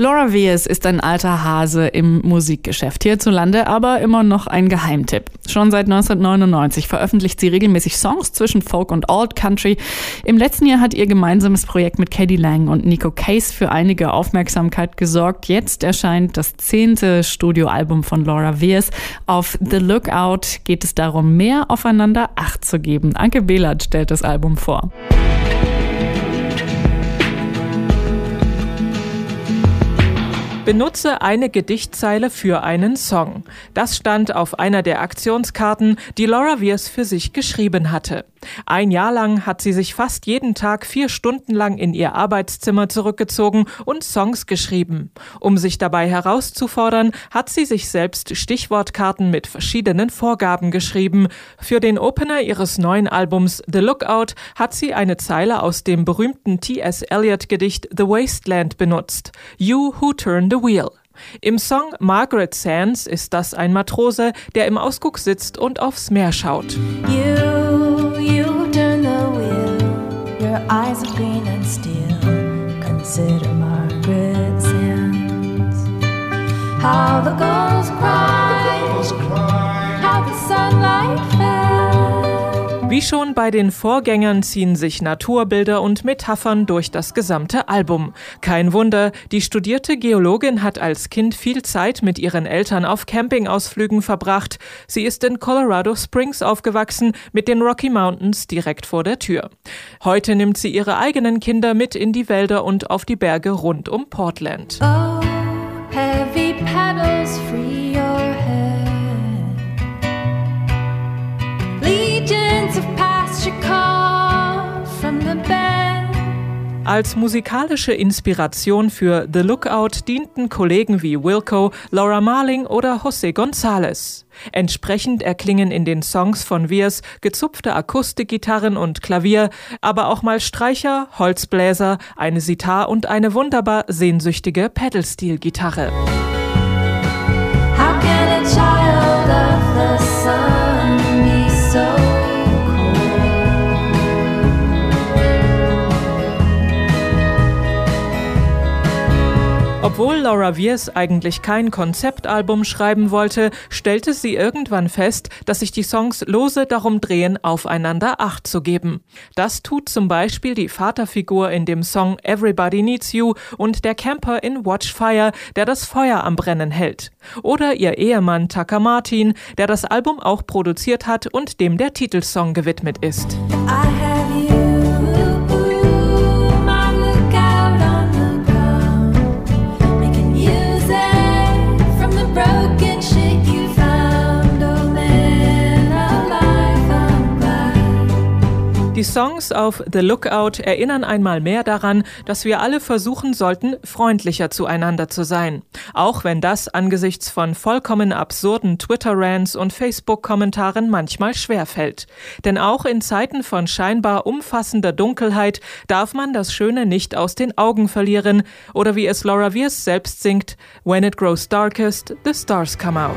Laura Weers ist ein alter Hase im Musikgeschäft hierzulande, aber immer noch ein Geheimtipp. Schon seit 1999 veröffentlicht sie regelmäßig Songs zwischen Folk und Old Country. Im letzten Jahr hat ihr gemeinsames Projekt mit Katie Lang und Nico Case für einige Aufmerksamkeit gesorgt. Jetzt erscheint das zehnte Studioalbum von Laura Weers. Auf The Lookout geht es darum, mehr aufeinander Acht zu geben. Anke Behlert stellt das Album vor. Benutze eine Gedichtzeile für einen Song. Das stand auf einer der Aktionskarten, die Laura Wiers für sich geschrieben hatte. Ein Jahr lang hat sie sich fast jeden Tag vier Stunden lang in ihr Arbeitszimmer zurückgezogen und Songs geschrieben. Um sich dabei herauszufordern, hat sie sich selbst Stichwortkarten mit verschiedenen Vorgaben geschrieben. Für den Opener ihres neuen Albums The Lookout hat sie eine Zeile aus dem berühmten T.S. Eliot Gedicht The Wasteland benutzt. You who turn the wheel. Im Song Margaret Sands ist das ein Matrose, der im Ausguck sitzt und aufs Meer schaut. You, eyes of green and steel. Consider Margaret Sands. How the gulls cry, wie schon bei den Vorgängern ziehen sich Naturbilder und Metaphern durch das gesamte Album. Kein Wunder, die studierte Geologin hat als Kind viel Zeit mit ihren Eltern auf Campingausflügen verbracht. Sie ist in Colorado Springs aufgewachsen, mit den Rocky Mountains direkt vor der Tür. Heute nimmt sie ihre eigenen Kinder mit in die Wälder und auf die Berge rund um Portland. Oh, heavy paddles Als musikalische Inspiration für The Lookout dienten Kollegen wie Wilco, Laura Marling oder José González. Entsprechend erklingen in den Songs von Wiers gezupfte Akustikgitarren und Klavier, aber auch mal Streicher, Holzbläser, eine Sitar und eine wunderbar sehnsüchtige Pedalsteel-Gitarre. Obwohl Laura Wiers eigentlich kein Konzeptalbum schreiben wollte, stellte sie irgendwann fest, dass sich die Songs lose darum drehen, aufeinander Acht zu geben. Das tut zum Beispiel die Vaterfigur in dem Song Everybody Needs You und der Camper in Watchfire, der das Feuer am Brennen hält. Oder ihr Ehemann Tucker Martin, der das Album auch produziert hat und dem der Titelsong gewidmet ist. Die Songs auf The Lookout erinnern einmal mehr daran, dass wir alle versuchen sollten, freundlicher zueinander zu sein. Auch wenn das angesichts von vollkommen absurden Twitter-Rants und Facebook-Kommentaren manchmal schwerfällt. Denn auch in Zeiten von scheinbar umfassender Dunkelheit darf man das Schöne nicht aus den Augen verlieren oder wie es Laura Wiers selbst singt, When it grows darkest, the stars come out.